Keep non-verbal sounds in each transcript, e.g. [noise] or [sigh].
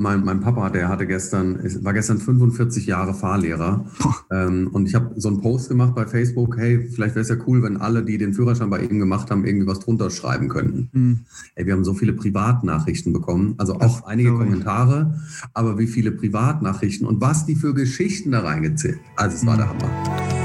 mein, mein Papa, der hatte gestern, war gestern 45 Jahre Fahrlehrer. Ähm, und ich habe so einen Post gemacht bei Facebook, hey, vielleicht wäre es ja cool, wenn alle, die den Führerschein bei ihm gemacht haben, irgendwie was drunter schreiben könnten. Mhm. Ey, wir haben so viele Privatnachrichten bekommen, also auch einige Kommentare, aber wie viele Privatnachrichten und was die für Geschichten da reingezählt. Also es war mhm. der Hammer.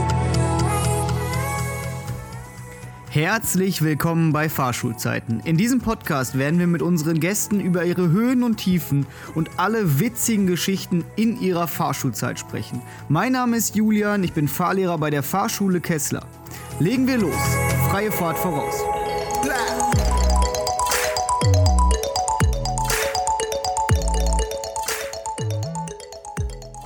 Herzlich willkommen bei Fahrschulzeiten. In diesem Podcast werden wir mit unseren Gästen über ihre Höhen und Tiefen und alle witzigen Geschichten in ihrer Fahrschulzeit sprechen. Mein Name ist Julian, ich bin Fahrlehrer bei der Fahrschule Kessler. Legen wir los. Freie Fahrt voraus.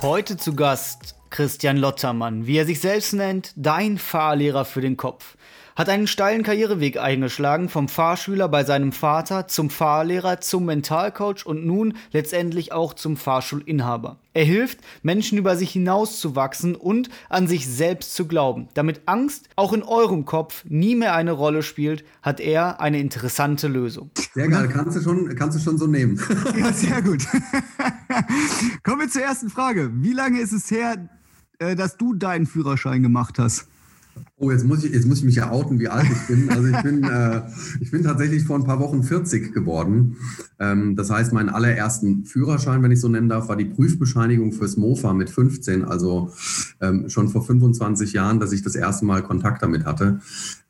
Heute zu Gast Christian Lottermann, wie er sich selbst nennt, dein Fahrlehrer für den Kopf hat einen steilen Karriereweg eingeschlagen, vom Fahrschüler bei seinem Vater zum Fahrlehrer, zum Mentalcoach und nun letztendlich auch zum Fahrschulinhaber. Er hilft, Menschen über sich hinauszuwachsen und an sich selbst zu glauben. Damit Angst auch in eurem Kopf nie mehr eine Rolle spielt, hat er eine interessante Lösung. Sehr geil, kannst du schon, kannst du schon so nehmen. [laughs] ja, sehr gut. [laughs] Kommen wir zur ersten Frage. Wie lange ist es her, äh, dass du deinen Führerschein gemacht hast? Oh, jetzt muss, ich, jetzt muss ich mich ja outen, wie alt ich bin. Also ich bin, [laughs] äh, ich bin tatsächlich vor ein paar Wochen 40 geworden. Ähm, das heißt, meinen allerersten Führerschein, wenn ich so nennen darf, war die Prüfbescheinigung fürs Mofa mit 15, also ähm, schon vor 25 Jahren, dass ich das erste Mal Kontakt damit hatte.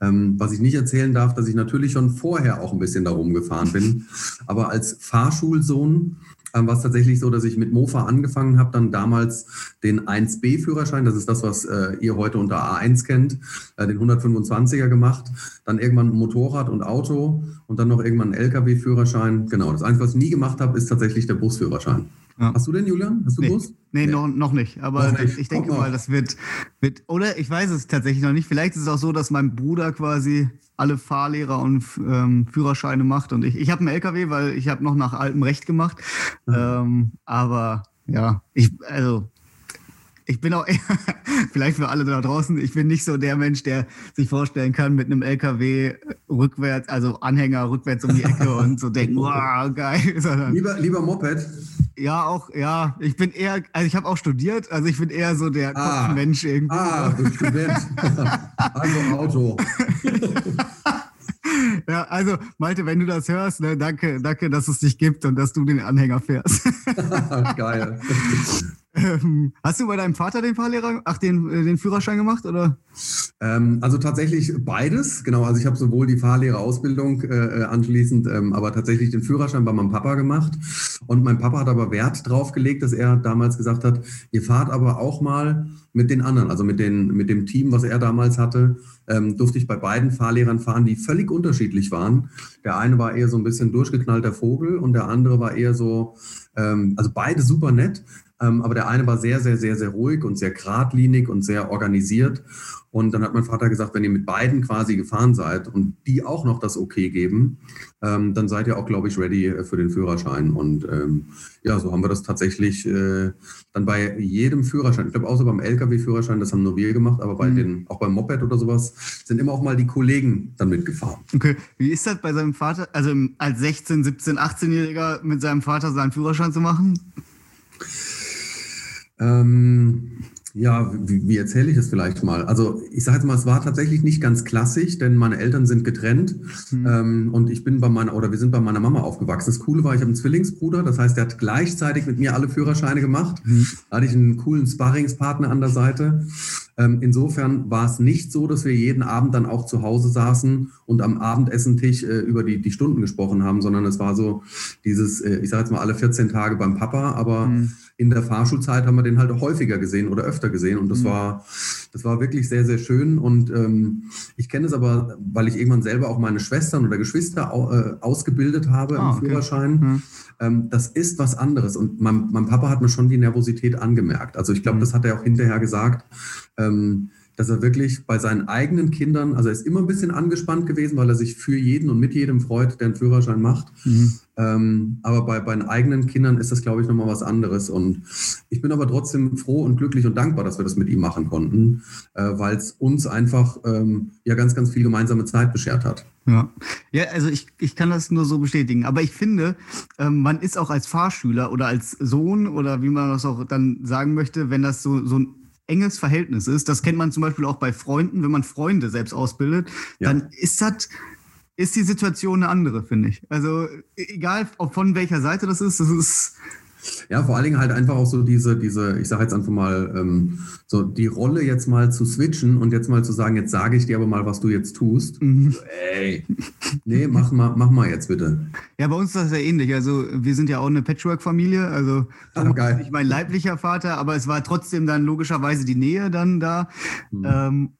Ähm, was ich nicht erzählen darf, dass ich natürlich schon vorher auch ein bisschen darum gefahren bin. Aber als Fahrschulsohn ähm, war es tatsächlich so, dass ich mit Mofa angefangen habe, dann damals den 1B-Führerschein, das ist das, was äh, ihr heute unter A1 kennt, äh, den 125er gemacht, dann irgendwann Motorrad und Auto und dann noch irgendwann einen LKW-Führerschein. Genau, das Einzige, was ich nie gemacht habe, ist tatsächlich der Busführerschein. Ja. Hast du den, Julian? Hast du nee. Bus? Nee, nee. Noch, noch nicht. Aber noch nicht. ich denke mal, das wird, wird, oder ich weiß es tatsächlich noch nicht. Vielleicht ist es auch so, dass mein Bruder quasi alle Fahrlehrer und ähm, Führerscheine macht. Und ich, ich habe einen LKW, weil ich habe noch nach altem Recht gemacht. Mhm. Ähm, aber ja, ich, also ich bin auch eher, [laughs] vielleicht für alle da draußen, ich bin nicht so der Mensch, der sich vorstellen kann, mit einem LKW rückwärts, also Anhänger rückwärts um die Ecke [laughs] und so denken, wow, geil. [laughs] Lieber, lieber Moped. Ja, auch, ja. Ich bin eher, also ich habe auch studiert, also ich bin eher so der ah, Kopfmensch irgendwie. Ah, du Student. also Auto. ja, also Malte, wenn du das hörst, ne, danke, danke, dass es dich gibt und dass du den Anhänger fährst. Geil. Ähm, hast du bei deinem Vater den Fahrlehrer, ach, den, äh, den Führerschein gemacht, oder? Ähm, also tatsächlich beides, genau. Also ich habe sowohl die Fahrlehrerausbildung äh, anschließend, ähm, aber tatsächlich den Führerschein bei meinem Papa gemacht. Und mein Papa hat aber Wert drauf gelegt, dass er damals gesagt hat, ihr fahrt aber auch mal mit den anderen, also mit, den, mit dem Team, was er damals hatte, ähm, durfte ich bei beiden Fahrlehrern fahren, die völlig unterschiedlich waren. Der eine war eher so ein bisschen durchgeknallter Vogel und der andere war eher so, ähm, also beide super nett, aber der eine war sehr, sehr, sehr, sehr ruhig und sehr geradlinig und sehr organisiert. Und dann hat mein Vater gesagt, wenn ihr mit beiden quasi gefahren seid und die auch noch das Okay geben, ähm, dann seid ihr auch, glaube ich, ready äh, für den Führerschein. Und ähm, ja, so haben wir das tatsächlich äh, dann bei jedem Führerschein, ich glaube so beim Lkw-Führerschein, das haben nur wir gemacht, aber bei mhm. den, auch beim Moped oder sowas, sind immer auch mal die Kollegen dann mitgefahren. Okay, wie ist das bei seinem Vater, also als 16, 17, 18-Jähriger mit seinem Vater seinen Führerschein zu machen? Ähm, ja, wie, wie erzähle ich es vielleicht mal? Also ich sage jetzt mal, es war tatsächlich nicht ganz klassisch, denn meine Eltern sind getrennt mhm. ähm, und ich bin bei meiner, oder wir sind bei meiner Mama aufgewachsen. Das Coole war, ich habe einen Zwillingsbruder, das heißt, der hat gleichzeitig mit mir alle Führerscheine gemacht. Mhm. Da hatte ich einen coolen Sparringspartner an der Seite. Ähm, insofern war es nicht so, dass wir jeden Abend dann auch zu Hause saßen und am Abendessentisch äh, über die, die Stunden gesprochen haben, sondern es war so dieses, äh, ich sage jetzt mal, alle 14 Tage beim Papa, aber mhm in der Fahrschulzeit haben wir den halt häufiger gesehen oder öfter gesehen. Und das mhm. war, das war wirklich sehr, sehr schön. Und ähm, ich kenne es aber, weil ich irgendwann selber auch meine Schwestern oder Geschwister au, äh, ausgebildet habe ah, im okay. Führerschein. Mhm. Ähm, das ist was anderes. Und mein, mein, Papa hat mir schon die Nervosität angemerkt. Also ich glaube, mhm. das hat er auch hinterher gesagt. Ähm, dass er wirklich bei seinen eigenen Kindern, also er ist immer ein bisschen angespannt gewesen, weil er sich für jeden und mit jedem freut, der einen Führerschein macht. Mhm. Ähm, aber bei, bei den eigenen Kindern ist das, glaube ich, nochmal was anderes. Und ich bin aber trotzdem froh und glücklich und dankbar, dass wir das mit ihm machen konnten, äh, weil es uns einfach ähm, ja ganz, ganz viel gemeinsame Zeit beschert hat. Ja, ja also ich, ich kann das nur so bestätigen. Aber ich finde, ähm, man ist auch als Fahrschüler oder als Sohn oder wie man das auch dann sagen möchte, wenn das so, so ein enges Verhältnis ist, das kennt man zum Beispiel auch bei Freunden, wenn man Freunde selbst ausbildet, ja. dann ist das ist die Situation eine andere, finde ich. Also egal von welcher Seite das ist, das ist ja, vor allen Dingen halt einfach auch so diese, diese, ich sage jetzt einfach mal, ähm, so die Rolle jetzt mal zu switchen und jetzt mal zu sagen, jetzt sage ich dir aber mal, was du jetzt tust. Mhm. Ey, nee, mach mal, mach mal jetzt bitte. Ja, bei uns ist das ja ähnlich. Also wir sind ja auch eine Patchwork-Familie. Also ah, geil. nicht mein leiblicher Vater, aber es war trotzdem dann logischerweise die Nähe dann da. Mhm. Ähm,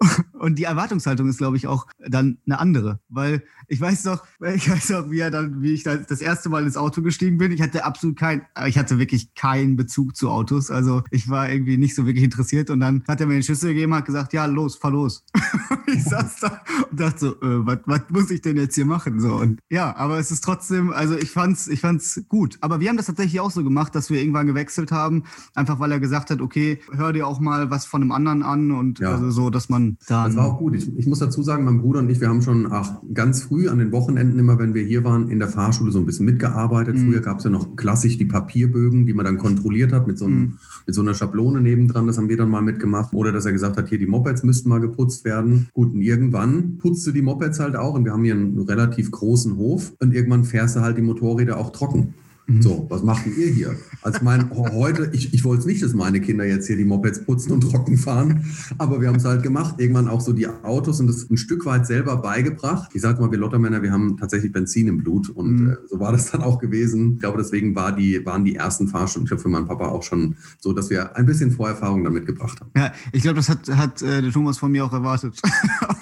[laughs] und die Erwartungshaltung ist, glaube ich, auch dann eine andere. Weil ich weiß noch, [laughs] ich weiß noch, wie er dann, wie ich das erste Mal ins Auto gestiegen bin. Ich hatte absolut kein, ich hatte wirklich keinen Bezug zu Autos. Also ich war irgendwie nicht so wirklich interessiert. Und dann hat er mir den Schlüssel gegeben, hat gesagt, ja, los, fahr los. [laughs] ich saß da und dachte so, äh, was, was muss ich denn jetzt hier machen? So und ja, aber es ist trotzdem, also ich fand's, ich fand's gut. Aber wir haben das tatsächlich auch so gemacht, dass wir irgendwann gewechselt haben, einfach weil er gesagt hat, okay, hör dir auch mal was von einem anderen an und ja. also so, dass man dann. Das war auch gut. Ich, ich muss dazu sagen, mein Bruder und ich, wir haben schon ach, ganz früh an den Wochenenden immer, wenn wir hier waren, in der Fahrschule so ein bisschen mitgearbeitet. Mhm. Früher gab es ja noch klassisch die Papierbögen, die man dann kontrolliert hat mit so, einem, mhm. mit so einer Schablone nebendran. Das haben wir dann mal mitgemacht. Oder dass er gesagt hat, hier die Mopeds müssten mal geputzt werden. Gut, und irgendwann putzt du die Mopeds halt auch. Und wir haben hier einen relativ großen Hof. Und irgendwann fährst du halt die Motorräder auch trocken. Mhm. So, was macht ihr hier? Also mein, heute, ich, ich wollte es nicht, dass meine Kinder jetzt hier die Mopeds putzen und trocken fahren, aber wir haben es halt gemacht. Irgendwann auch so die Autos und das ein Stück weit selber beigebracht. Ich sage mal, wir Lottermänner, wir haben tatsächlich Benzin im Blut und mhm. äh, so war das dann auch gewesen. Ich glaube, deswegen war die, waren die ersten Fahrstunden, ich glaube für meinen Papa auch schon so, dass wir ein bisschen Vorerfahrung damit gebracht haben. Ja, ich glaube, das hat, hat äh, der Thomas von mir auch erwartet. [laughs]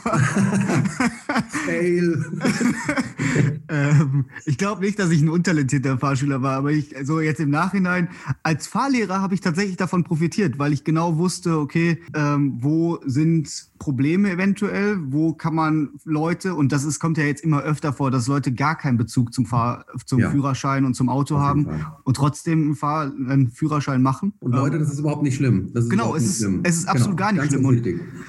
[laughs] Fail. [laughs] ähm, ich glaube nicht, dass ich ein untalentierter Fahrschüler war, aber ich, so jetzt im Nachhinein, als Fahrlehrer habe ich tatsächlich davon profitiert, weil ich genau wusste, okay, ähm, wo sind Probleme eventuell, wo kann man Leute, und das ist, kommt ja jetzt immer öfter vor, dass Leute gar keinen Bezug zum, Fahr zum ja. Führerschein und zum Auto haben und trotzdem einen, Fahr einen Führerschein machen. Und Leute, das ist überhaupt nicht schlimm. genau, es ist, schlimm. es ist absolut genau, gar nicht schlimm. Und,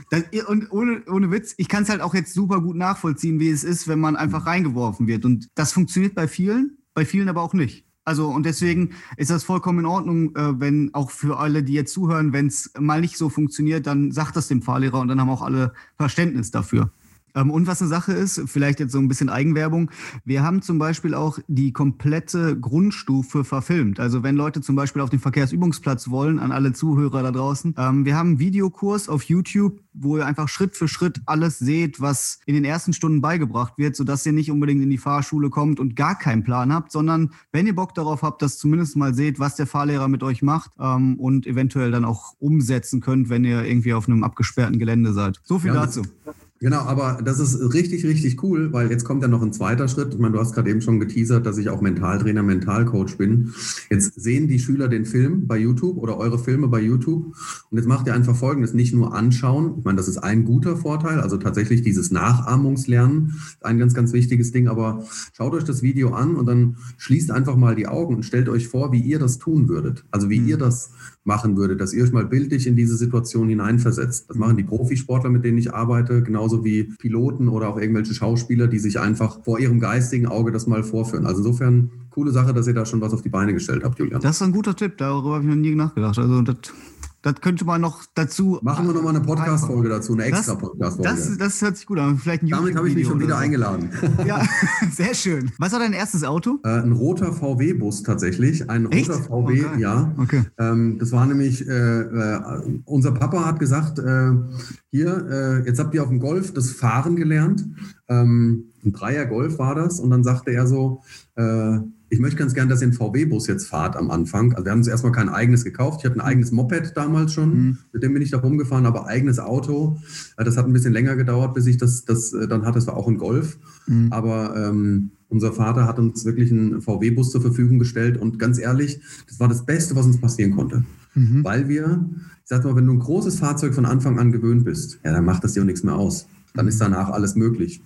das, und ohne, ohne Witz, ich kann es halt auch jetzt super gut nachvollziehen, wie es ist, wenn man einfach reingeworfen wird. Und das funktioniert bei vielen, bei vielen aber auch nicht. Also und deswegen ist das vollkommen in Ordnung, äh, wenn auch für alle, die jetzt zuhören, wenn es mal nicht so funktioniert, dann sagt das dem Fahrlehrer und dann haben auch alle Verständnis dafür. Ähm, und was eine Sache ist, vielleicht jetzt so ein bisschen Eigenwerbung, wir haben zum Beispiel auch die komplette Grundstufe verfilmt. Also wenn Leute zum Beispiel auf den Verkehrsübungsplatz wollen, an alle Zuhörer da draußen, ähm, wir haben einen Videokurs auf YouTube, wo ihr einfach Schritt für Schritt alles seht, was in den ersten Stunden beigebracht wird, sodass ihr nicht unbedingt in die Fahrschule kommt und gar keinen Plan habt, sondern wenn ihr Bock darauf habt, dass zumindest mal seht, was der Fahrlehrer mit euch macht ähm, und eventuell dann auch umsetzen könnt, wenn ihr irgendwie auf einem abgesperrten Gelände seid. So viel ja, dazu. Genau, aber das ist richtig, richtig cool, weil jetzt kommt ja noch ein zweiter Schritt. Ich meine, du hast gerade eben schon geteasert, dass ich auch Mentaltrainer, Mentalcoach bin. Jetzt sehen die Schüler den Film bei YouTube oder eure Filme bei YouTube. Und jetzt macht ihr einfach Folgendes, nicht nur anschauen. Ich meine, das ist ein guter Vorteil, also tatsächlich dieses Nachahmungslernen, ein ganz, ganz wichtiges Ding. Aber schaut euch das Video an und dann schließt einfach mal die Augen und stellt euch vor, wie ihr das tun würdet. Also wie mhm. ihr das machen würdet, dass ihr euch mal bildlich in diese Situation hineinversetzt. Das machen die Profisportler, mit denen ich arbeite, genauso wie Piloten oder auch irgendwelche Schauspieler, die sich einfach vor ihrem geistigen Auge das mal vorführen. Also insofern coole Sache, dass ihr da schon was auf die Beine gestellt habt, Julian. Das ist ein guter Tipp, darüber habe ich noch nie nachgedacht. Also das das könnte man noch dazu. Machen wir nochmal eine Podcast-Folge dazu, eine extra Podcast-Folge. Das, das, hört sich gut an. Vielleicht ein Damit habe ich mich schon wieder so. eingeladen. [laughs] Ja, [laughs] sehr schön. Was war dein erstes Auto? Äh, ein roter VW-Bus tatsächlich. Ein Echt? roter VW, okay. ja. Okay. Ähm, das war nämlich, äh, äh, unser Papa hat gesagt, äh, hier, äh, jetzt habt ihr auf dem Golf das Fahren gelernt. Ähm, ein Dreier Golf war das. Und dann sagte er so, äh, ich möchte ganz gerne, dass ihr einen VW-Bus jetzt fahrt am Anfang. Also wir haben uns erstmal kein eigenes gekauft. Ich hatte ein eigenes Moped damals schon, mhm. mit dem bin ich da rumgefahren, aber eigenes Auto. Äh, das hat ein bisschen länger gedauert, bis ich das, das äh, dann hatte. Das war auch ein Golf. Mhm. Aber ähm, unser Vater hat uns wirklich einen VW-Bus zur Verfügung gestellt und ganz ehrlich, das war das Beste, was uns passieren konnte. Mhm. Weil wir, ich sag mal, wenn du ein großes Fahrzeug von Anfang an gewöhnt bist, ja, dann macht das dir auch nichts mehr aus. Dann ist danach alles möglich.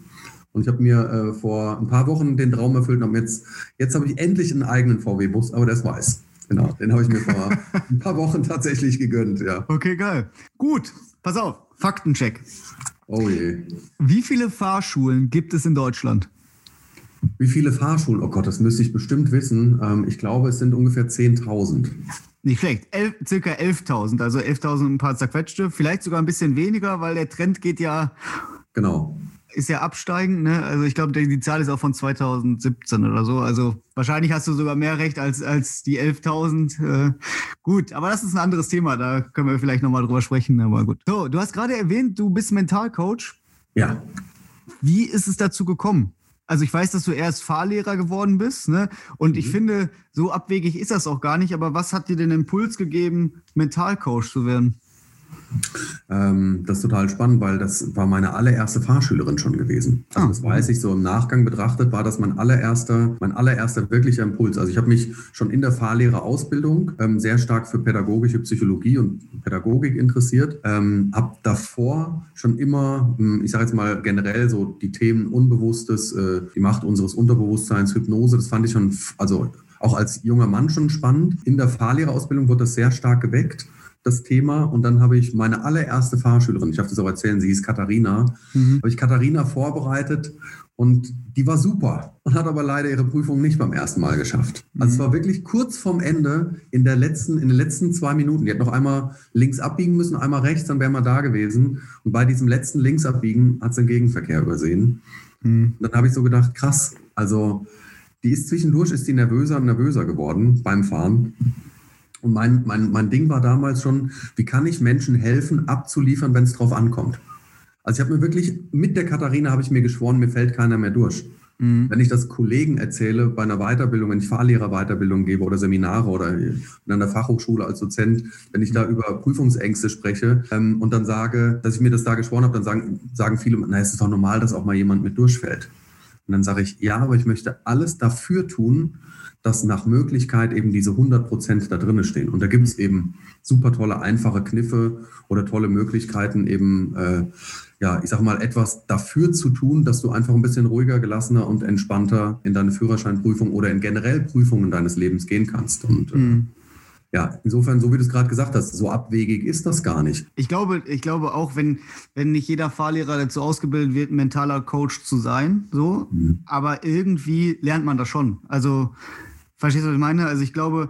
Und ich habe mir äh, vor ein paar Wochen den Traum erfüllt und jetzt, jetzt habe ich endlich einen eigenen VW-Bus, aber der ist weiß. Genau, den habe ich mir vor [laughs] ein paar Wochen tatsächlich gegönnt, ja. Okay, geil. Gut, pass auf, Faktencheck. Oh je. Wie viele Fahrschulen gibt es in Deutschland? Wie viele Fahrschulen? Oh Gott, das müsste ich bestimmt wissen. Ähm, ich glaube, es sind ungefähr 10.000. Nicht schlecht. Elf, circa 11.000, also 11.000 ein paar zerquetschte. Vielleicht sogar ein bisschen weniger, weil der Trend geht ja. Genau. Ist ja absteigend, ne? Also ich glaube, die Zahl ist auch von 2017 oder so. Also wahrscheinlich hast du sogar mehr recht als, als die 11.000. Äh, gut, aber das ist ein anderes Thema. Da können wir vielleicht nochmal drüber sprechen. Aber gut. So, du hast gerade erwähnt, du bist Mentalcoach. Ja. Wie ist es dazu gekommen? Also ich weiß, dass du erst Fahrlehrer geworden bist, ne? Und mhm. ich finde, so abwegig ist das auch gar nicht. Aber was hat dir den Impuls gegeben, Mentalcoach zu werden? Ähm, das ist total spannend, weil das war meine allererste Fahrschülerin schon gewesen. Also ah. das weiß ich so im Nachgang betrachtet, war das mein allererster, mein allererster wirklicher Impuls. Also ich habe mich schon in der Fahrlehrerausbildung ähm, sehr stark für pädagogische Psychologie und Pädagogik interessiert. Ähm, habe davor schon immer, hm, ich sage jetzt mal generell so die Themen Unbewusstes, äh, die Macht unseres Unterbewusstseins, Hypnose, das fand ich schon, also auch als junger Mann schon spannend. In der Fahrlehrerausbildung wurde das sehr stark geweckt das Thema. Und dann habe ich meine allererste Fahrschülerin, ich darf das auch erzählen, sie hieß Katharina, mhm. habe ich Katharina vorbereitet und die war super und hat aber leider ihre Prüfung nicht beim ersten Mal geschafft. Also es mhm. war wirklich kurz vorm Ende in, der letzten, in den letzten zwei Minuten. Die hat noch einmal links abbiegen müssen, einmal rechts, dann wäre man da gewesen. Und bei diesem letzten Linksabbiegen hat sie den Gegenverkehr übersehen. Mhm. Dann habe ich so gedacht, krass, also die ist zwischendurch, ist die nervöser und nervöser geworden beim Fahren. Und mein, mein, mein Ding war damals schon, wie kann ich Menschen helfen, abzuliefern, wenn es drauf ankommt. Also ich habe mir wirklich, mit der Katharina habe ich mir geschworen, mir fällt keiner mehr durch. Mhm. Wenn ich das Kollegen erzähle bei einer Weiterbildung, wenn ich Fahrlehrerweiterbildung gebe oder Seminare oder in einer Fachhochschule als Dozent, wenn ich da mhm. über Prüfungsängste spreche ähm, und dann sage, dass ich mir das da geschworen habe, dann sagen, sagen viele, na, es ist doch normal, dass auch mal jemand mit durchfällt. Und dann sage ich, ja, aber ich möchte alles dafür tun, dass nach Möglichkeit eben diese 100 Prozent da drin stehen. Und da gibt es eben super tolle, einfache Kniffe oder tolle Möglichkeiten, eben, äh, ja, ich sag mal, etwas dafür zu tun, dass du einfach ein bisschen ruhiger, gelassener und entspannter in deine Führerscheinprüfung oder in generell Prüfungen deines Lebens gehen kannst. Und äh, mhm. Ja, insofern, so wie du es gerade gesagt hast, so abwegig ist das gar nicht. Ich glaube, ich glaube auch, wenn, wenn nicht jeder Fahrlehrer dazu ausgebildet wird, ein mentaler Coach zu sein, so, mhm. aber irgendwie lernt man das schon. Also Verstehst du, was ich meine? Also ich glaube,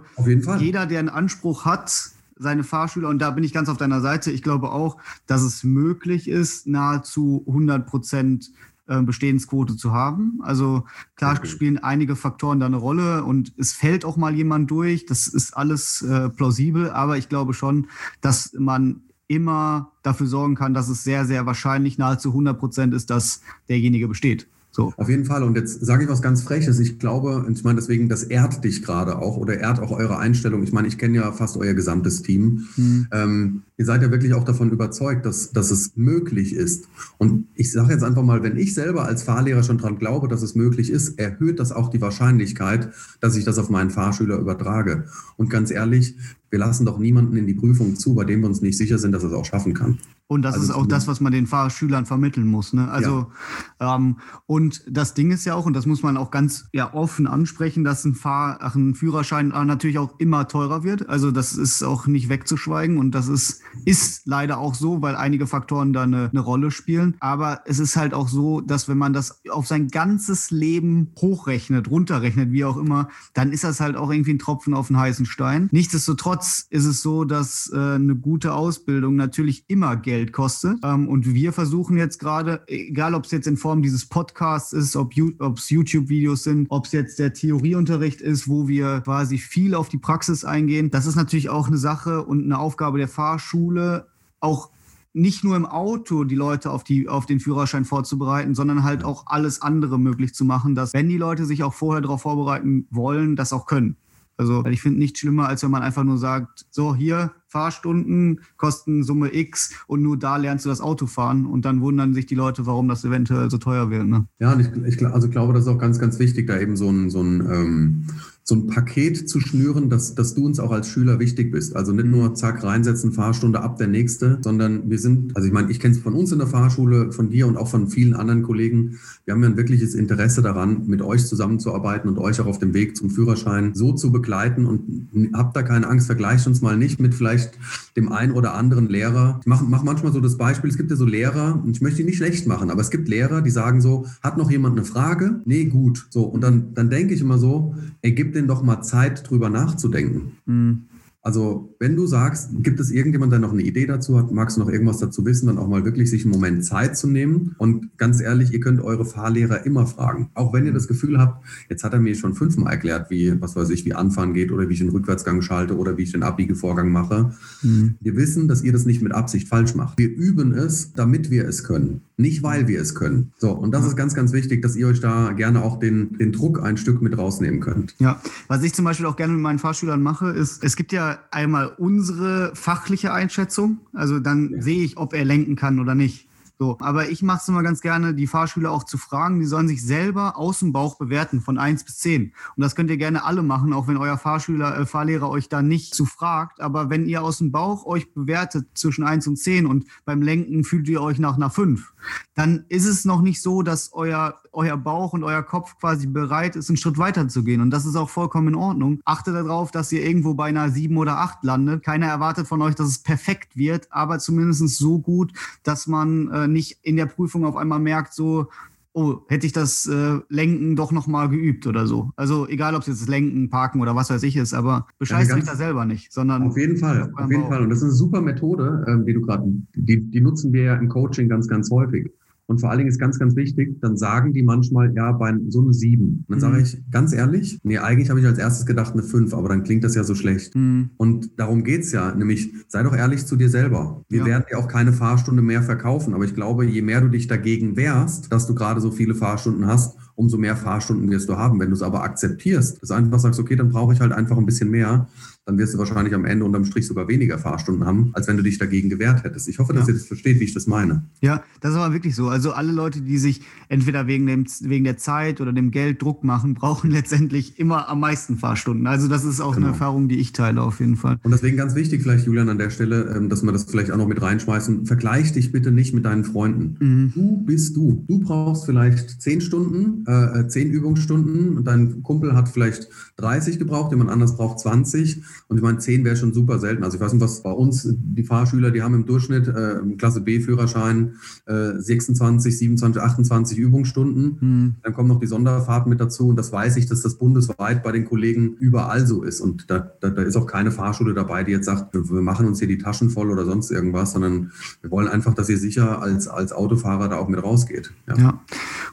jeder, der einen Anspruch hat, seine Fahrschüler, und da bin ich ganz auf deiner Seite, ich glaube auch, dass es möglich ist, nahezu 100 Prozent äh, Bestehensquote zu haben. Also klar okay. spielen einige Faktoren da eine Rolle und es fällt auch mal jemand durch. Das ist alles äh, plausibel, aber ich glaube schon, dass man immer dafür sorgen kann, dass es sehr, sehr wahrscheinlich nahezu 100 Prozent ist, dass derjenige besteht. So. Auf jeden Fall. Und jetzt sage ich was ganz Freches. Ich glaube, ich meine deswegen, das ehrt dich gerade auch oder ehrt auch eure Einstellung. Ich meine, ich kenne ja fast euer gesamtes Team. Mhm. Ähm, ihr seid ja wirklich auch davon überzeugt, dass, dass es möglich ist. Und ich sage jetzt einfach mal, wenn ich selber als Fahrlehrer schon daran glaube, dass es möglich ist, erhöht das auch die Wahrscheinlichkeit, dass ich das auf meinen Fahrschüler übertrage. Und ganz ehrlich, wir lassen doch niemanden in die Prüfung zu, bei dem wir uns nicht sicher sind, dass er es auch schaffen kann. Und das also ist auch das, was man den Fahrschülern vermitteln muss. Ne? Also ja. ähm, und das Ding ist ja auch, und das muss man auch ganz ja, offen ansprechen, dass ein, Fahr ach, ein Führerschein natürlich auch immer teurer wird. Also das ist auch nicht wegzuschweigen und das ist, ist leider auch so, weil einige Faktoren da eine, eine Rolle spielen. Aber es ist halt auch so, dass wenn man das auf sein ganzes Leben hochrechnet, runterrechnet, wie auch immer, dann ist das halt auch irgendwie ein Tropfen auf den heißen Stein. Nichtsdestotrotz Nichtsdestotrotz ist es so, dass äh, eine gute Ausbildung natürlich immer Geld kostet. Ähm, und wir versuchen jetzt gerade, egal ob es jetzt in Form dieses Podcasts ist, ob es YouTube-Videos sind, ob es jetzt der Theorieunterricht ist, wo wir quasi viel auf die Praxis eingehen. Das ist natürlich auch eine Sache und eine Aufgabe der Fahrschule, auch nicht nur im Auto die Leute auf, die, auf den Führerschein vorzubereiten, sondern halt auch alles andere möglich zu machen, dass wenn die Leute sich auch vorher darauf vorbereiten wollen, das auch können. Also ich finde nichts schlimmer, als wenn man einfach nur sagt, so hier, Fahrstunden kosten Summe X und nur da lernst du das Auto fahren und dann wundern sich die Leute, warum das eventuell so teuer wird. Ne? Ja, ich, ich also glaube, das ist auch ganz, ganz wichtig, da eben so ein, so ein ähm, so ein Paket zu schnüren, dass, dass du uns auch als Schüler wichtig bist. Also nicht nur zack, reinsetzen, Fahrstunde ab der nächste, sondern wir sind, also ich meine, ich kenne es von uns in der Fahrschule, von dir und auch von vielen anderen Kollegen. Wir haben ja ein wirkliches Interesse daran, mit euch zusammenzuarbeiten und euch auch auf dem Weg zum Führerschein so zu begleiten und habt da keine Angst, vergleicht uns mal nicht mit vielleicht dem einen oder anderen Lehrer. Ich mache mach manchmal so das Beispiel, es gibt ja so Lehrer, und ich möchte die nicht schlecht machen, aber es gibt Lehrer, die sagen so, hat noch jemand eine Frage? Nee, gut. So, und dann, dann denke ich immer so, ey, gib denen doch mal Zeit, drüber nachzudenken. Mhm. Also, wenn du sagst, gibt es irgendjemand, der noch eine Idee dazu hat, magst du noch irgendwas dazu wissen, dann auch mal wirklich sich einen Moment Zeit zu nehmen. Und ganz ehrlich, ihr könnt eure Fahrlehrer immer fragen. Auch wenn ihr das Gefühl habt, jetzt hat er mir schon fünfmal erklärt, wie, was weiß ich, wie Anfahren geht oder wie ich den Rückwärtsgang schalte oder wie ich den Abbiegevorgang mache. Mhm. Wir wissen, dass ihr das nicht mit Absicht falsch macht. Wir üben es, damit wir es können. Nicht, weil wir es können. So, und das ist ganz, ganz wichtig, dass ihr euch da gerne auch den, den Druck ein Stück mit rausnehmen könnt. Ja, was ich zum Beispiel auch gerne mit meinen Fahrschülern mache, ist, es gibt ja einmal unsere fachliche Einschätzung. Also dann ja. sehe ich, ob er lenken kann oder nicht. So, aber ich mache es immer ganz gerne, die Fahrschüler auch zu fragen. Die sollen sich selber aus dem Bauch bewerten von 1 bis 10. Und das könnt ihr gerne alle machen, auch wenn euer Fahrschüler, äh, Fahrlehrer euch da nicht zu fragt. Aber wenn ihr aus dem Bauch euch bewertet zwischen 1 und 10 und beim Lenken fühlt ihr euch nach einer 5, dann ist es noch nicht so, dass euer, euer Bauch und euer Kopf quasi bereit ist, einen Schritt weiter zu gehen. Und das ist auch vollkommen in Ordnung. Achtet darauf, dass ihr irgendwo bei einer 7 oder 8 landet. Keiner erwartet von euch, dass es perfekt wird, aber zumindest so gut, dass man äh, nicht in der Prüfung auf einmal merkt, so, oh, hätte ich das äh, Lenken doch nochmal geübt oder so. Also egal, ob es jetzt das Lenken, Parken oder was weiß ich ist, aber bescheißt ja, mich da selber nicht, sondern. Auf jeden Fall, auf jeden Fall. Und das ist eine super Methode, ähm, die du gerade, die, die nutzen wir ja im Coaching ganz, ganz häufig. Und vor allen Dingen ist ganz, ganz wichtig, dann sagen die manchmal, ja, bei so eine sieben. Und dann sage mhm. ich, ganz ehrlich, nee, eigentlich habe ich als erstes gedacht eine fünf, aber dann klingt das ja so schlecht. Mhm. Und darum geht's ja, nämlich sei doch ehrlich zu dir selber. Wir ja. werden dir auch keine Fahrstunde mehr verkaufen, aber ich glaube, je mehr du dich dagegen wehrst, dass du gerade so viele Fahrstunden hast, umso mehr Fahrstunden wirst du haben. Wenn du es aber akzeptierst, dass du einfach sagst, okay, dann brauche ich halt einfach ein bisschen mehr, dann wirst du wahrscheinlich am Ende unterm Strich sogar weniger Fahrstunden haben, als wenn du dich dagegen gewehrt hättest. Ich hoffe, dass ja. ihr das versteht, wie ich das meine. Ja, das ist aber wirklich so. Also alle Leute, die sich entweder wegen, dem, wegen der Zeit oder dem Geld Druck machen, [laughs] brauchen letztendlich immer am meisten Fahrstunden. Also das ist auch genau. eine Erfahrung, die ich teile auf jeden Fall. Und deswegen ganz wichtig vielleicht, Julian, an der Stelle, ähm, dass wir das vielleicht auch noch mit reinschmeißen. Vergleich dich bitte nicht mit deinen Freunden. Mhm. Du bist du. Du brauchst vielleicht zehn Stunden, äh, äh zehn Übungsstunden und dein Kumpel hat vielleicht 30 gebraucht, jemand anders braucht 20 und ich meine, 10 wäre schon super selten. Also ich weiß nicht, was bei uns, die Fahrschüler, die haben im Durchschnitt äh, Klasse B-Führerschein äh, 26, 27, 28 Übungsstunden. Mhm. Dann kommen noch die Sonderfahrten mit dazu. Und das weiß ich, dass das bundesweit bei den Kollegen überall so ist. Und da, da, da ist auch keine Fahrschule dabei, die jetzt sagt, wir, wir machen uns hier die Taschen voll oder sonst irgendwas, sondern wir wollen einfach, dass ihr sicher als, als Autofahrer da auch mit rausgeht. Ja. ja.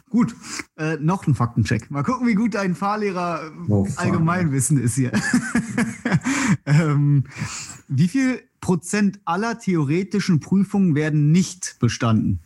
Gut, äh, noch ein Faktencheck. Mal gucken, wie gut dein Fahrlehrer oh, Allgemeinwissen ist hier. [laughs] ähm, wie viel Prozent aller theoretischen Prüfungen werden nicht bestanden?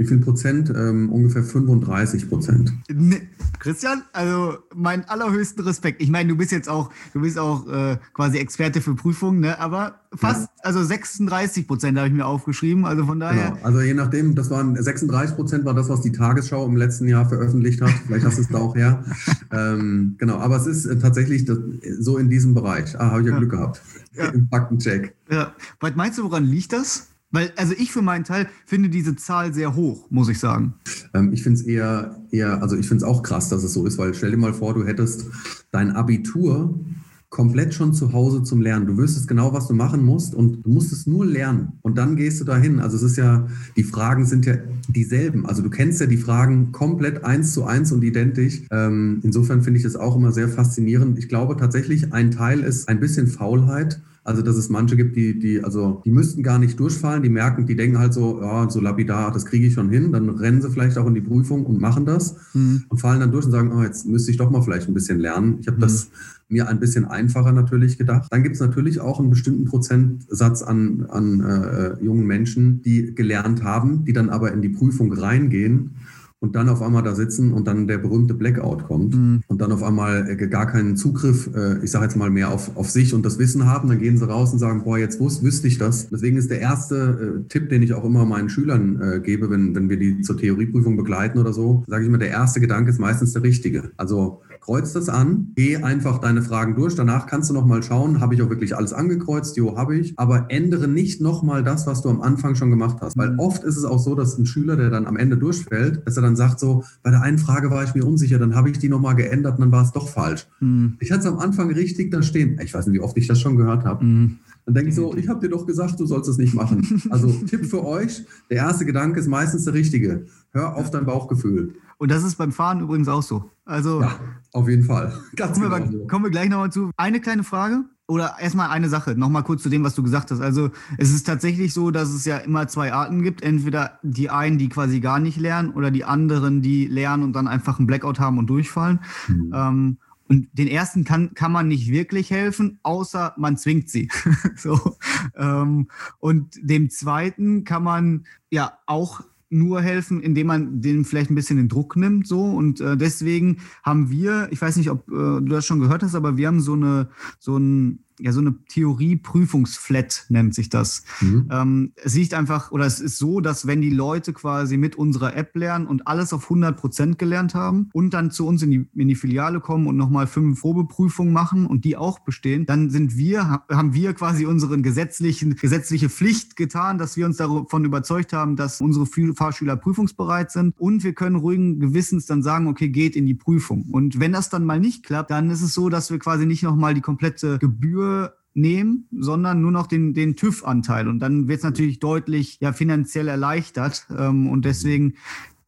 Wie viel Prozent? Ähm, ungefähr 35 Prozent. Ne, Christian, also meinen allerhöchsten Respekt. Ich meine, du bist jetzt auch, du bist auch äh, quasi Experte für Prüfungen, ne? aber fast, ja. also 36 Prozent habe ich mir aufgeschrieben. Also von daher. Genau. Also je nachdem, das waren 36 Prozent war das, was die Tagesschau im letzten Jahr veröffentlicht hat. Vielleicht hast du es da auch her. [laughs] ähm, genau, aber es ist äh, tatsächlich das, so in diesem Bereich. Ah, habe ich ja, ja, Glück gehabt. Ja. Im Faktencheck. Ja. Was meinst du, woran liegt das? Weil, also ich für meinen Teil finde diese Zahl sehr hoch, muss ich sagen. Ähm, ich finde es eher, eher, also ich finde es auch krass, dass es so ist, weil stell dir mal vor, du hättest dein Abitur komplett schon zu Hause zum Lernen. Du wüsstest genau, was du machen musst und du musst es nur lernen. Und dann gehst du dahin. Also es ist ja, die Fragen sind ja dieselben. Also du kennst ja die Fragen komplett eins zu eins und identisch. Ähm, insofern finde ich es auch immer sehr faszinierend. Ich glaube tatsächlich, ein Teil ist ein bisschen Faulheit also, dass es manche gibt, die, die, also, die müssten gar nicht durchfallen, die merken, die denken halt so, ja, so lapidar, das kriege ich schon hin. Dann rennen sie vielleicht auch in die Prüfung und machen das mhm. und fallen dann durch und sagen, oh, jetzt müsste ich doch mal vielleicht ein bisschen lernen. Ich habe mhm. das mir ein bisschen einfacher natürlich gedacht. Dann gibt es natürlich auch einen bestimmten Prozentsatz an, an äh, jungen Menschen, die gelernt haben, die dann aber in die Prüfung reingehen und dann auf einmal da sitzen und dann der berühmte Blackout kommt mhm. und dann auf einmal äh, gar keinen Zugriff, äh, ich sage jetzt mal mehr auf, auf sich und das Wissen haben, dann gehen sie raus und sagen, boah, jetzt wus wüsste ich das. Deswegen ist der erste äh, Tipp, den ich auch immer meinen Schülern gebe, wenn, wenn wir die zur Theorieprüfung begleiten oder so, sage ich immer, der erste Gedanke ist meistens der richtige. Also kreuz das an, geh einfach deine Fragen durch. Danach kannst du nochmal schauen, habe ich auch wirklich alles angekreuzt? Jo, habe ich. Aber ändere nicht nochmal das, was du am Anfang schon gemacht hast. Weil mhm. oft ist es auch so, dass ein Schüler, der dann am Ende durchfällt, dass er dann sagt so, bei der einen Frage war ich mir unsicher, dann habe ich die nochmal geändert und dann war es doch falsch. Mhm. Ich hatte es am Anfang richtig da stehen. Ich weiß nicht, wie oft ich das schon gehört habe. Mhm. Dann denke ich so, ich habe dir doch gesagt, du sollst es nicht machen. [laughs] Also Tipp für euch, der erste Gedanke ist meistens der richtige. Hör auf dein Bauchgefühl. Und das ist beim Fahren übrigens auch so. Also, ja, auf jeden Fall. [laughs] Ganz kommen, genau wir, so. kommen wir gleich nochmal zu. Eine kleine Frage oder erstmal eine Sache, nochmal kurz zu dem, was du gesagt hast. Also es ist tatsächlich so, dass es ja immer zwei Arten gibt. Entweder die einen, die quasi gar nicht lernen oder die anderen, die lernen und dann einfach einen Blackout haben und durchfallen. Mhm. Ähm, und den ersten kann, kann man nicht wirklich helfen, außer man zwingt sie. [laughs] so. Ähm, und dem zweiten kann man ja auch nur helfen, indem man denen vielleicht ein bisschen den Druck nimmt. So. Und äh, deswegen haben wir, ich weiß nicht, ob äh, du das schon gehört hast, aber wir haben so eine, so ein ja, so eine Theorie-Prüfungsflat nennt sich das. Mhm. Ähm, es liegt einfach, oder es ist so, dass wenn die Leute quasi mit unserer App lernen und alles auf 100 Prozent gelernt haben und dann zu uns in die, in die Filiale kommen und nochmal fünf Probeprüfungen machen und die auch bestehen, dann sind wir, haben wir quasi unseren gesetzlichen, gesetzliche Pflicht getan, dass wir uns davon überzeugt haben, dass unsere Fahrschüler prüfungsbereit sind und wir können ruhigen Gewissens dann sagen, okay, geht in die Prüfung. Und wenn das dann mal nicht klappt, dann ist es so, dass wir quasi nicht nochmal die komplette Gebühr nehmen, sondern nur noch den, den TÜV-Anteil. Und dann wird es natürlich deutlich ja, finanziell erleichtert. Ähm, und deswegen,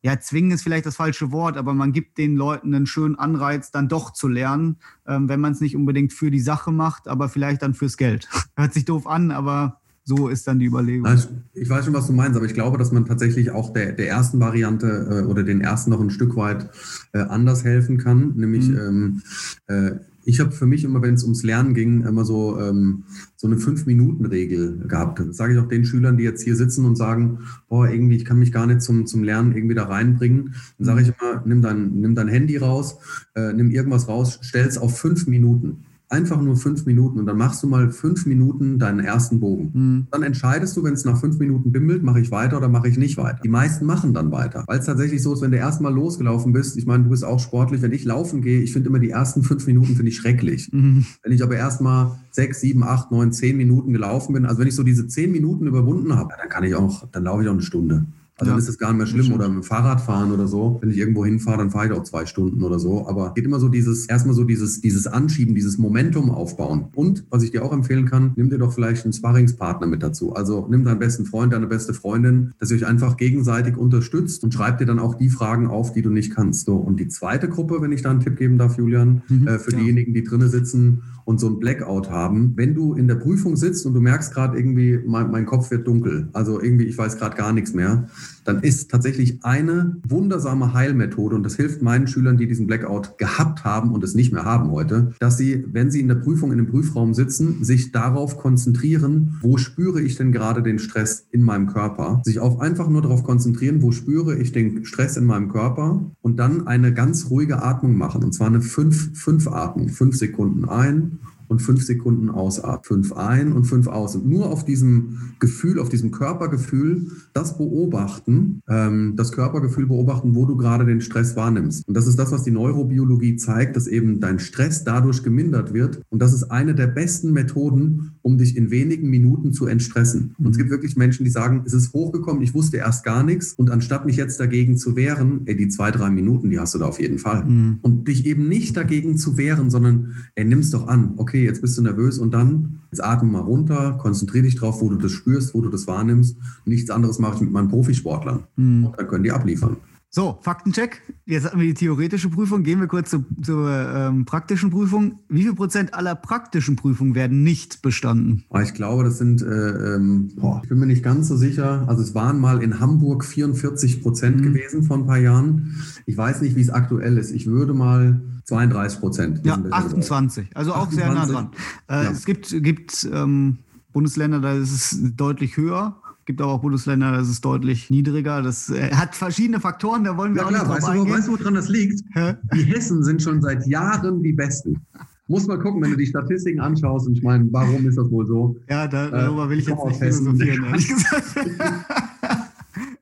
ja, zwingen ist vielleicht das falsche Wort, aber man gibt den Leuten einen schönen Anreiz, dann doch zu lernen, ähm, wenn man es nicht unbedingt für die Sache macht, aber vielleicht dann fürs Geld. [laughs] Hört sich doof an, aber so ist dann die Überlegung. Ich weiß schon, was du meinst, aber ich glaube, dass man tatsächlich auch der, der ersten Variante äh, oder den ersten noch ein Stück weit äh, anders helfen kann. Nämlich mhm. ähm, äh, ich habe für mich immer, wenn es ums Lernen ging, immer so, ähm, so eine Fünf-Minuten-Regel gehabt. Das sage ich auch den Schülern, die jetzt hier sitzen und sagen, boah, irgendwie, ich kann mich gar nicht zum, zum Lernen irgendwie da reinbringen. Dann sage ich immer, nimm dein, nimm dein Handy raus, äh, nimm irgendwas raus, stell es auf fünf Minuten einfach nur fünf Minuten und dann machst du mal fünf Minuten deinen ersten Bogen. Mhm. Dann entscheidest du, wenn es nach fünf Minuten bimmelt, mache ich weiter oder mache ich nicht weiter. Die meisten machen dann weiter, weil es tatsächlich so ist, wenn du erstmal losgelaufen bist, ich meine, du bist auch sportlich, wenn ich laufen gehe, ich finde immer die ersten fünf Minuten finde ich schrecklich. Mhm. Wenn ich aber erstmal sechs, sieben, acht, neun, zehn Minuten gelaufen bin, also wenn ich so diese zehn Minuten überwunden habe, dann kann ich auch, dann laufe ich auch eine Stunde. Also ja. dann ist es gar nicht mehr schlimm. Oder mit dem Fahrrad fahren oder so. Wenn ich irgendwo hinfahre, dann fahre ich auch zwei Stunden oder so. Aber geht immer so dieses, erstmal so dieses, dieses Anschieben, dieses Momentum aufbauen. Und was ich dir auch empfehlen kann, nimm dir doch vielleicht einen Sparringspartner mit dazu. Also nimm deinen besten Freund, deine beste Freundin, dass ihr euch einfach gegenseitig unterstützt und schreibt dir dann auch die Fragen auf, die du nicht kannst. So. Und die zweite Gruppe, wenn ich da einen Tipp geben darf, Julian, mhm, äh, für ja. diejenigen, die drinnen sitzen und so ein Blackout haben, wenn du in der Prüfung sitzt und du merkst gerade irgendwie, mein, mein Kopf wird dunkel, also irgendwie, ich weiß gerade gar nichts mehr, dann ist tatsächlich eine wundersame Heilmethode, und das hilft meinen Schülern, die diesen Blackout gehabt haben und es nicht mehr haben heute, dass sie, wenn sie in der Prüfung in dem Prüfraum sitzen, sich darauf konzentrieren, wo spüre ich denn gerade den Stress in meinem Körper, sich auf einfach nur darauf konzentrieren, wo spüre ich den Stress in meinem Körper? Und dann eine ganz ruhige Atmung machen, und zwar eine fünf, fünf Atmung, fünf Sekunden ein und fünf Sekunden ausatmen. Fünf ein und fünf aus. Und nur auf diesem Gefühl, auf diesem Körpergefühl, das beobachten, ähm, das Körpergefühl beobachten, wo du gerade den Stress wahrnimmst. Und das ist das, was die Neurobiologie zeigt, dass eben dein Stress dadurch gemindert wird. Und das ist eine der besten Methoden, um dich in wenigen Minuten zu entstressen. Und es gibt wirklich Menschen, die sagen, es ist hochgekommen, ich wusste erst gar nichts. Und anstatt mich jetzt dagegen zu wehren, ey, die zwei, drei Minuten, die hast du da auf jeden Fall. Mhm. Und dich eben nicht dagegen zu wehren, sondern ey, nimm es doch an. Okay, okay, jetzt bist du nervös und dann, jetzt atme mal runter, konzentriere dich drauf, wo du das spürst, wo du das wahrnimmst. Nichts anderes mache ich mit meinen Profisportlern. Mhm. Und dann können die abliefern. So, Faktencheck. Jetzt hatten wir die theoretische Prüfung. Gehen wir kurz zu, zur ähm, praktischen Prüfung. Wie viel Prozent aller praktischen Prüfungen werden nicht bestanden? Ah, ich glaube, das sind, äh, ähm, boah, ich bin mir nicht ganz so sicher. Also es waren mal in Hamburg 44 Prozent mhm. gewesen vor ein paar Jahren. Ich weiß nicht, wie es aktuell ist. Ich würde mal 32 Prozent. Ja, 28. Also auch 28. sehr nah dran. Äh, ja. Es gibt, gibt ähm, Bundesländer, da ist es deutlich höher gibt aber auch Bundesländer, das ist deutlich niedriger. Das äh, hat verschiedene Faktoren, da wollen wir ja, auch klar. nicht drauf weißt eingehen. Du, weißt du, woran das liegt? Hä? Die Hessen sind schon seit Jahren die Besten. Muss mal gucken, wenn du die Statistiken anschaust und ich meine, warum ist das wohl so? Ja, darüber will ich äh, jetzt nicht philosophieren, [laughs] ehrlich gesagt.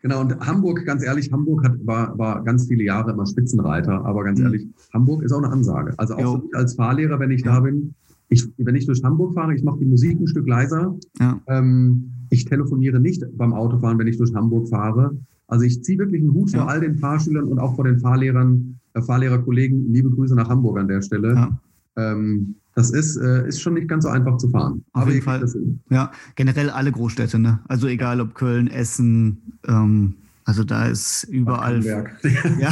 Genau, und Hamburg, ganz ehrlich, Hamburg hat, war, war ganz viele Jahre immer Spitzenreiter, aber ganz mhm. ehrlich, Hamburg ist auch eine Ansage. Also auch als Fahrlehrer, wenn ich ja. da bin, ich, wenn ich durch Hamburg fahre, ich mache die Musik ein Stück leiser. Ja. Ähm, ich telefoniere nicht beim Autofahren, wenn ich durch Hamburg fahre. Also ich ziehe wirklich einen Hut ja. vor all den Fahrschülern und auch vor den Fahrlehrern, äh, Fahrlehrerkollegen. Liebe Grüße nach Hamburg an der Stelle. Ja. Ähm, das ist, äh, ist schon nicht ganz so einfach zu fahren. Auf Aber jeden Fall. Ja, generell alle Großstädte, ne? Also egal ob Köln, Essen, ähm, also da ist überall. Ja. [laughs]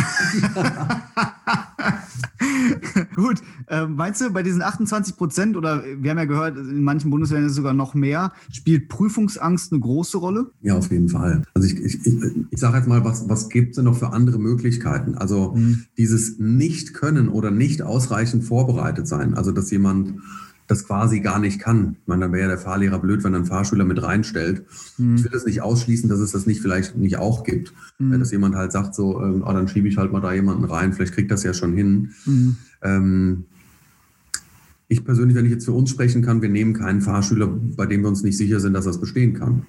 [laughs] Gut. Ähm, meinst du, bei diesen 28 Prozent oder wir haben ja gehört, in manchen Bundesländern ist sogar noch mehr, spielt Prüfungsangst eine große Rolle? Ja, auf jeden Fall. Also ich, ich, ich, ich sage jetzt mal, was, was gibt es denn noch für andere Möglichkeiten? Also mhm. dieses Nicht-Können oder nicht ausreichend vorbereitet sein. Also dass jemand das quasi gar nicht kann. Ich meine, dann wäre ja der Fahrlehrer blöd, wenn er einen Fahrschüler mit reinstellt. Mhm. Ich will es nicht ausschließen, dass es das nicht vielleicht nicht auch gibt. Mhm. Dass jemand halt sagt, so, äh, oh, dann schiebe ich halt mal da jemanden rein, vielleicht kriegt das ja schon hin. Mhm. Ähm, ich persönlich, wenn ich jetzt für uns sprechen kann, wir nehmen keinen Fahrschüler, bei dem wir uns nicht sicher sind, dass es bestehen kann.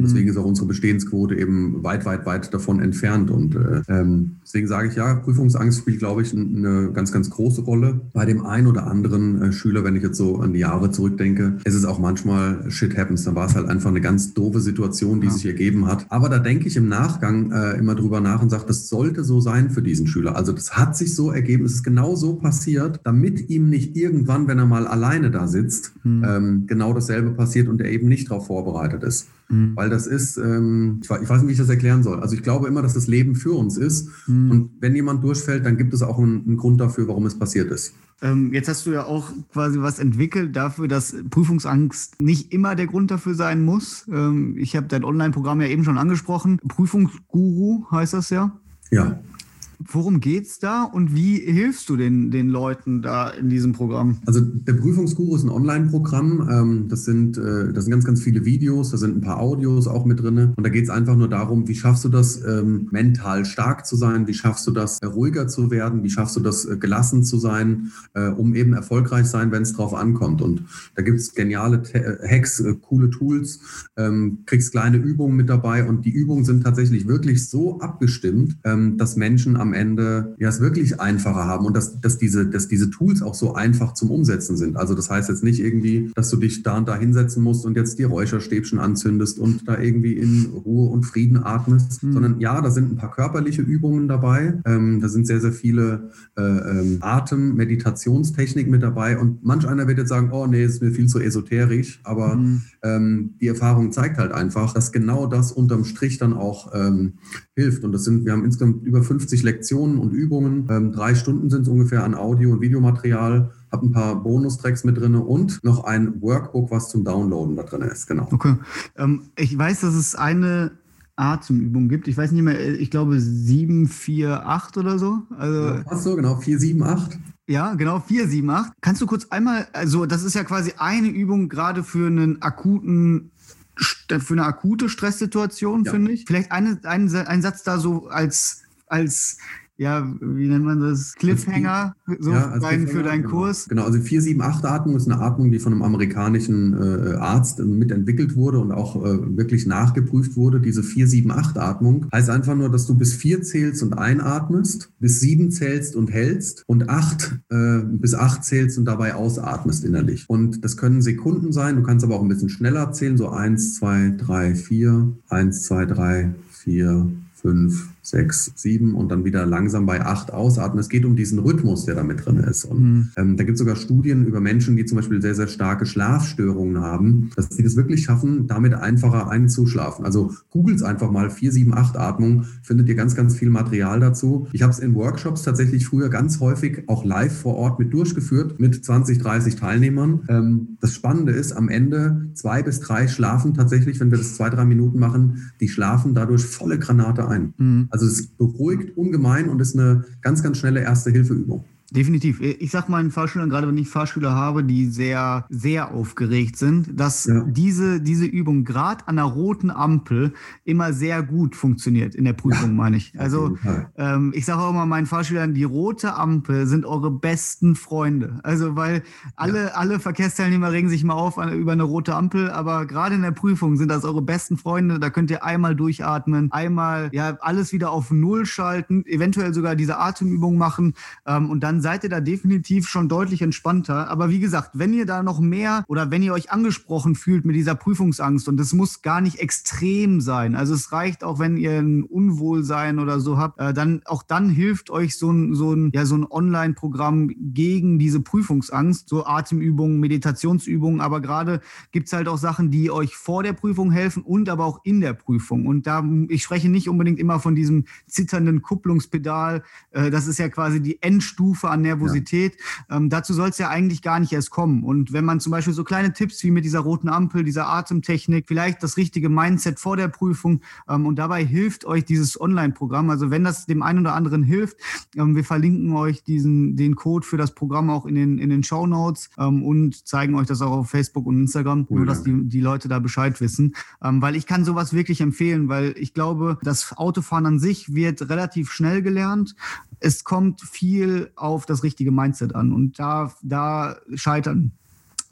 Und deswegen mhm. ist auch unsere Bestehensquote eben weit, weit, weit davon entfernt. Und äh, ähm, deswegen sage ich ja, Prüfungsangst spielt, glaube ich, eine ganz, ganz große Rolle. Bei dem einen oder anderen äh, Schüler, wenn ich jetzt so an die Jahre zurückdenke, ist es auch manchmal Shit happens. Dann war es halt einfach eine ganz doofe Situation, die ja. sich ergeben hat. Aber da denke ich im Nachgang äh, immer drüber nach und sage, das sollte so sein für diesen Schüler. Also das hat sich so ergeben, es ist genau so passiert, damit ihm nicht irgendwann, wenn er mal alleine da sitzt, mhm. ähm, genau dasselbe passiert und er eben nicht darauf vorbereitet ist. Mhm. Weil das ist, ähm, ich, weiß nicht, wie ich das erklären soll. Also ich glaube immer, dass das Leben für uns ist. Mhm. Und wenn jemand durchfällt, dann gibt es auch einen, einen Grund dafür, warum es passiert ist. Ähm, jetzt hast du ja auch quasi was entwickelt dafür, dass Prüfungsangst nicht immer der Grund dafür sein muss. Ähm, ich habe dein Online-Programm ja eben schon angesprochen. Prüfungsguru heißt das ja. Ja. Worum geht es da und wie hilfst du den, den Leuten da in diesem Programm? Also der Prüfungsguru ist ein Online-Programm. Ähm, das, sind, äh, das sind ganz, ganz viele Videos, da sind ein paar Audios auch mit drin. Und da geht es einfach nur darum, wie schaffst du das, ähm, mental stark zu sein, wie schaffst du das, ruhiger zu werden, wie schaffst du das, äh, gelassen zu sein, äh, um eben erfolgreich sein, wenn es drauf ankommt. Und da gibt es geniale Hacks, coole Tools, ähm, kriegst kleine Übungen mit dabei und die Übungen sind tatsächlich wirklich so abgestimmt, dass Menschen am am Ende ja es wirklich einfacher haben und dass, dass, diese, dass diese Tools auch so einfach zum Umsetzen sind. Also das heißt jetzt nicht irgendwie, dass du dich da und da hinsetzen musst und jetzt die Räucherstäbchen anzündest und da irgendwie in Ruhe und Frieden atmest, mhm. sondern ja, da sind ein paar körperliche Übungen dabei. Ähm, da sind sehr, sehr viele äh, ähm, Atem-, Meditationstechniken mit dabei und manch einer wird jetzt sagen, oh nee, ist mir viel zu esoterisch, aber mhm. ähm, die Erfahrung zeigt halt einfach, dass genau das unterm Strich dann auch ähm, hilft. Und das sind, wir haben insgesamt über 50 Lektionen Lektionen und Übungen. Ähm, drei Stunden sind es ungefähr an Audio- und Videomaterial. Habe ein paar Bonustracks mit drin und noch ein Workbook, was zum Downloaden da drin ist. Genau. Okay. Ähm, ich weiß, dass es eine Atemübung gibt. Ich weiß nicht mehr, ich glaube 7, 4, 8 oder so. Also, ja, fast so, genau, 4, 7, 8. Ja, genau, 4, 7, 8. Kannst du kurz einmal, also das ist ja quasi eine Übung gerade für einen akuten für eine akute Stresssituation, ja. finde ich. Vielleicht eine, ein, ein Satz da so als als ja, wie nennt man das? Cliffhanger so ja, dein, für deinen genau. Kurs? Genau, also 4-7-8-Atmung ist eine Atmung, die von einem amerikanischen äh, Arzt mitentwickelt wurde und auch äh, wirklich nachgeprüft wurde. Diese 4-7-8-Atmung heißt einfach nur, dass du bis 4 zählst und einatmest, bis 7 zählst und hältst und 8 äh, bis 8 zählst und dabei ausatmest innerlich. Und das können Sekunden sein, du kannst aber auch ein bisschen schneller zählen, so 1, 2, 3, 4, 1, 2, 3, 4, 5, sechs, sieben und dann wieder langsam bei acht ausatmen. Es geht um diesen Rhythmus, der da mit drin ist. Und mhm. ähm, da gibt es sogar Studien über Menschen, die zum Beispiel sehr, sehr starke Schlafstörungen haben, dass sie das wirklich schaffen, damit einfacher einzuschlafen. Also googelt einfach mal 4, 7, 8 Atmung, findet ihr ganz, ganz viel Material dazu. Ich habe es in Workshops tatsächlich früher ganz häufig auch live vor Ort mit durchgeführt, mit 20, 30 Teilnehmern. Ähm, das Spannende ist, am Ende zwei bis drei schlafen tatsächlich, wenn wir das zwei, drei Minuten machen, die schlafen dadurch volle Granate ein. Mhm. Also es beruhigt ungemein und ist eine ganz, ganz schnelle Erste-Hilfe-Übung. Definitiv. Ich sag meinen Fahrschülern, gerade wenn ich Fahrschüler habe, die sehr, sehr aufgeregt sind, dass ja. diese, diese Übung gerade an der roten Ampel immer sehr gut funktioniert in der Prüfung, ja. meine ich. Also ähm, ich sage auch immer meinen Fahrschülern, die rote Ampel sind eure besten Freunde. Also weil alle, ja. alle Verkehrsteilnehmer regen sich mal auf über eine rote Ampel, aber gerade in der Prüfung sind das eure besten Freunde. Da könnt ihr einmal durchatmen, einmal ja alles wieder auf Null schalten, eventuell sogar diese Atemübung machen ähm, und dann seid ihr da definitiv schon deutlich entspannter. Aber wie gesagt, wenn ihr da noch mehr oder wenn ihr euch angesprochen fühlt mit dieser Prüfungsangst und das muss gar nicht extrem sein, also es reicht auch, wenn ihr ein Unwohlsein oder so habt, äh, dann auch dann hilft euch so ein, so ein, ja, so ein Online-Programm gegen diese Prüfungsangst, so Atemübungen, Meditationsübungen, aber gerade gibt es halt auch Sachen, die euch vor der Prüfung helfen und aber auch in der Prüfung. Und da, ich spreche nicht unbedingt immer von diesem zitternden Kupplungspedal, äh, das ist ja quasi die Endstufe an Nervosität. Ja. Ähm, dazu soll es ja eigentlich gar nicht erst kommen. Und wenn man zum Beispiel so kleine Tipps wie mit dieser roten Ampel, dieser Atemtechnik, vielleicht das richtige Mindset vor der Prüfung ähm, und dabei hilft euch dieses Online-Programm. Also wenn das dem einen oder anderen hilft, ähm, wir verlinken euch diesen, den Code für das Programm auch in den, in den Show Notes ähm, und zeigen euch das auch auf Facebook und Instagram, cool, nur dass die, die Leute da Bescheid wissen. Ähm, weil ich kann sowas wirklich empfehlen, weil ich glaube, das Autofahren an sich wird relativ schnell gelernt. Es kommt viel auf das richtige Mindset an und da, da scheitern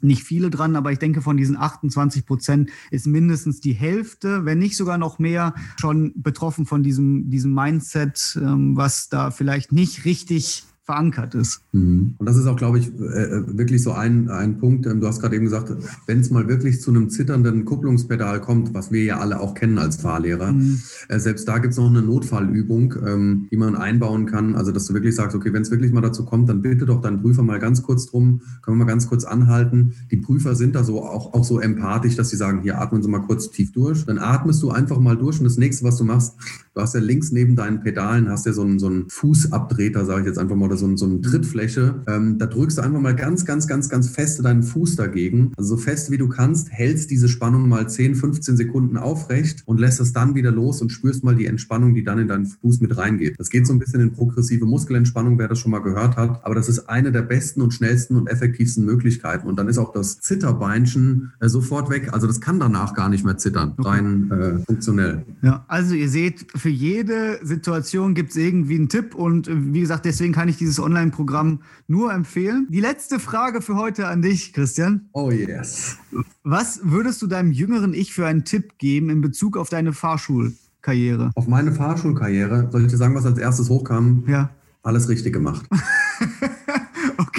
nicht viele dran, aber ich denke, von diesen 28 Prozent ist mindestens die Hälfte, wenn nicht sogar noch mehr, schon betroffen von diesem, diesem Mindset, ähm, was da vielleicht nicht richtig verankert ist. Mhm. Und das ist auch, glaube ich, äh, äh, wirklich so ein, ein Punkt. Ähm, du hast gerade eben gesagt, wenn es mal wirklich zu einem zitternden Kupplungspedal kommt, was wir ja alle auch kennen als Fahrlehrer, mhm. Äh, selbst da gibt es noch eine Notfallübung, ähm, die man einbauen kann. Also, dass du wirklich sagst, okay, wenn es wirklich mal dazu kommt, dann bitte doch deinen Prüfer mal ganz kurz drum, können wir mal ganz kurz anhalten. Die Prüfer sind da so auch, auch so empathisch, dass sie sagen, hier atmen Sie mal kurz tief durch. Dann atmest du einfach mal durch und das nächste, was du machst, du hast ja links neben deinen Pedalen, hast ja so einen, so einen Fußabtreter, sage ich jetzt einfach mal, so, so eine Trittfläche. Ähm, da drückst du einfach mal ganz, ganz, ganz, ganz fest deinen Fuß dagegen. Also so fest wie du kannst, hältst diese Spannung mal 10, 15 Sekunden aufrecht und lässt es dann wieder los und spürst mal die Entspannung, die dann in deinen Fuß mit reingeht. Das geht so ein bisschen in progressive Muskelentspannung, wer das schon mal gehört hat. Aber das ist eine der besten und schnellsten und effektivsten Möglichkeiten. Und dann ist auch das Zitterbeinchen äh, sofort weg. Also das kann danach gar nicht mehr zittern, okay. rein äh, funktionell. Ja, also ihr seht, für jede Situation gibt es irgendwie einen Tipp und äh, wie gesagt, deswegen kann ich diese dieses Online-Programm nur empfehlen. Die letzte Frage für heute an dich, Christian. Oh yes. Was würdest du deinem jüngeren Ich für einen Tipp geben in Bezug auf deine Fahrschulkarriere? Auf meine Fahrschulkarriere? Soll ich dir sagen, was als erstes hochkam? Ja. Alles richtig gemacht. [laughs]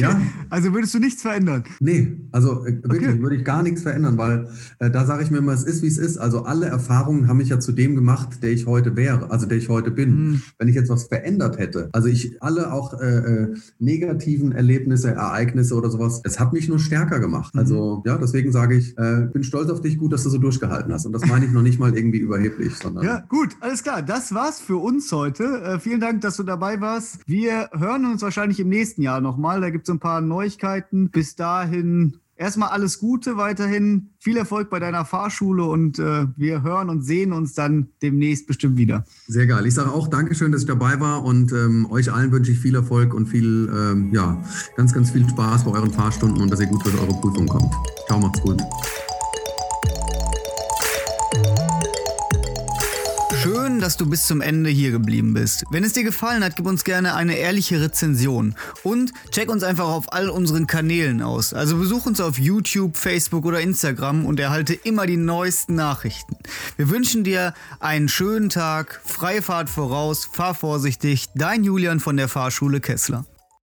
Okay. Ja? Also würdest du nichts verändern? Nee, also äh, wirklich okay. würde ich gar nichts verändern, weil äh, da sage ich mir immer, es ist wie es ist. Also alle Erfahrungen haben mich ja zu dem gemacht, der ich heute wäre, also der ich heute bin. Mhm. Wenn ich jetzt was verändert hätte, also ich alle auch äh, äh, negativen Erlebnisse, Ereignisse oder sowas, es hat mich nur stärker gemacht. Mhm. Also ja, deswegen sage ich, äh, bin stolz auf dich, gut, dass du so durchgehalten hast. Und das meine ich noch nicht mal irgendwie überheblich, sondern. Ja, gut, alles klar. Das war's für uns heute. Äh, vielen Dank, dass du dabei warst. Wir hören uns wahrscheinlich im nächsten Jahr nochmal. Da gibt es ein paar Neuigkeiten. Bis dahin erstmal alles Gute weiterhin. Viel Erfolg bei deiner Fahrschule und äh, wir hören und sehen uns dann demnächst bestimmt wieder. Sehr geil. Ich sage auch Dankeschön, dass ich dabei war und ähm, euch allen wünsche ich viel Erfolg und viel, ähm, ja, ganz, ganz viel Spaß bei euren Fahrstunden und dass ihr gut durch eure Prüfung kommt. Ciao, macht's gut. Dass du bis zum Ende hier geblieben bist. Wenn es dir gefallen hat, gib uns gerne eine ehrliche Rezension und check uns einfach auf all unseren Kanälen aus. Also besuch uns auf YouTube, Facebook oder Instagram und erhalte immer die neuesten Nachrichten. Wir wünschen dir einen schönen Tag, freie Fahrt voraus, fahr vorsichtig, dein Julian von der Fahrschule Kessler.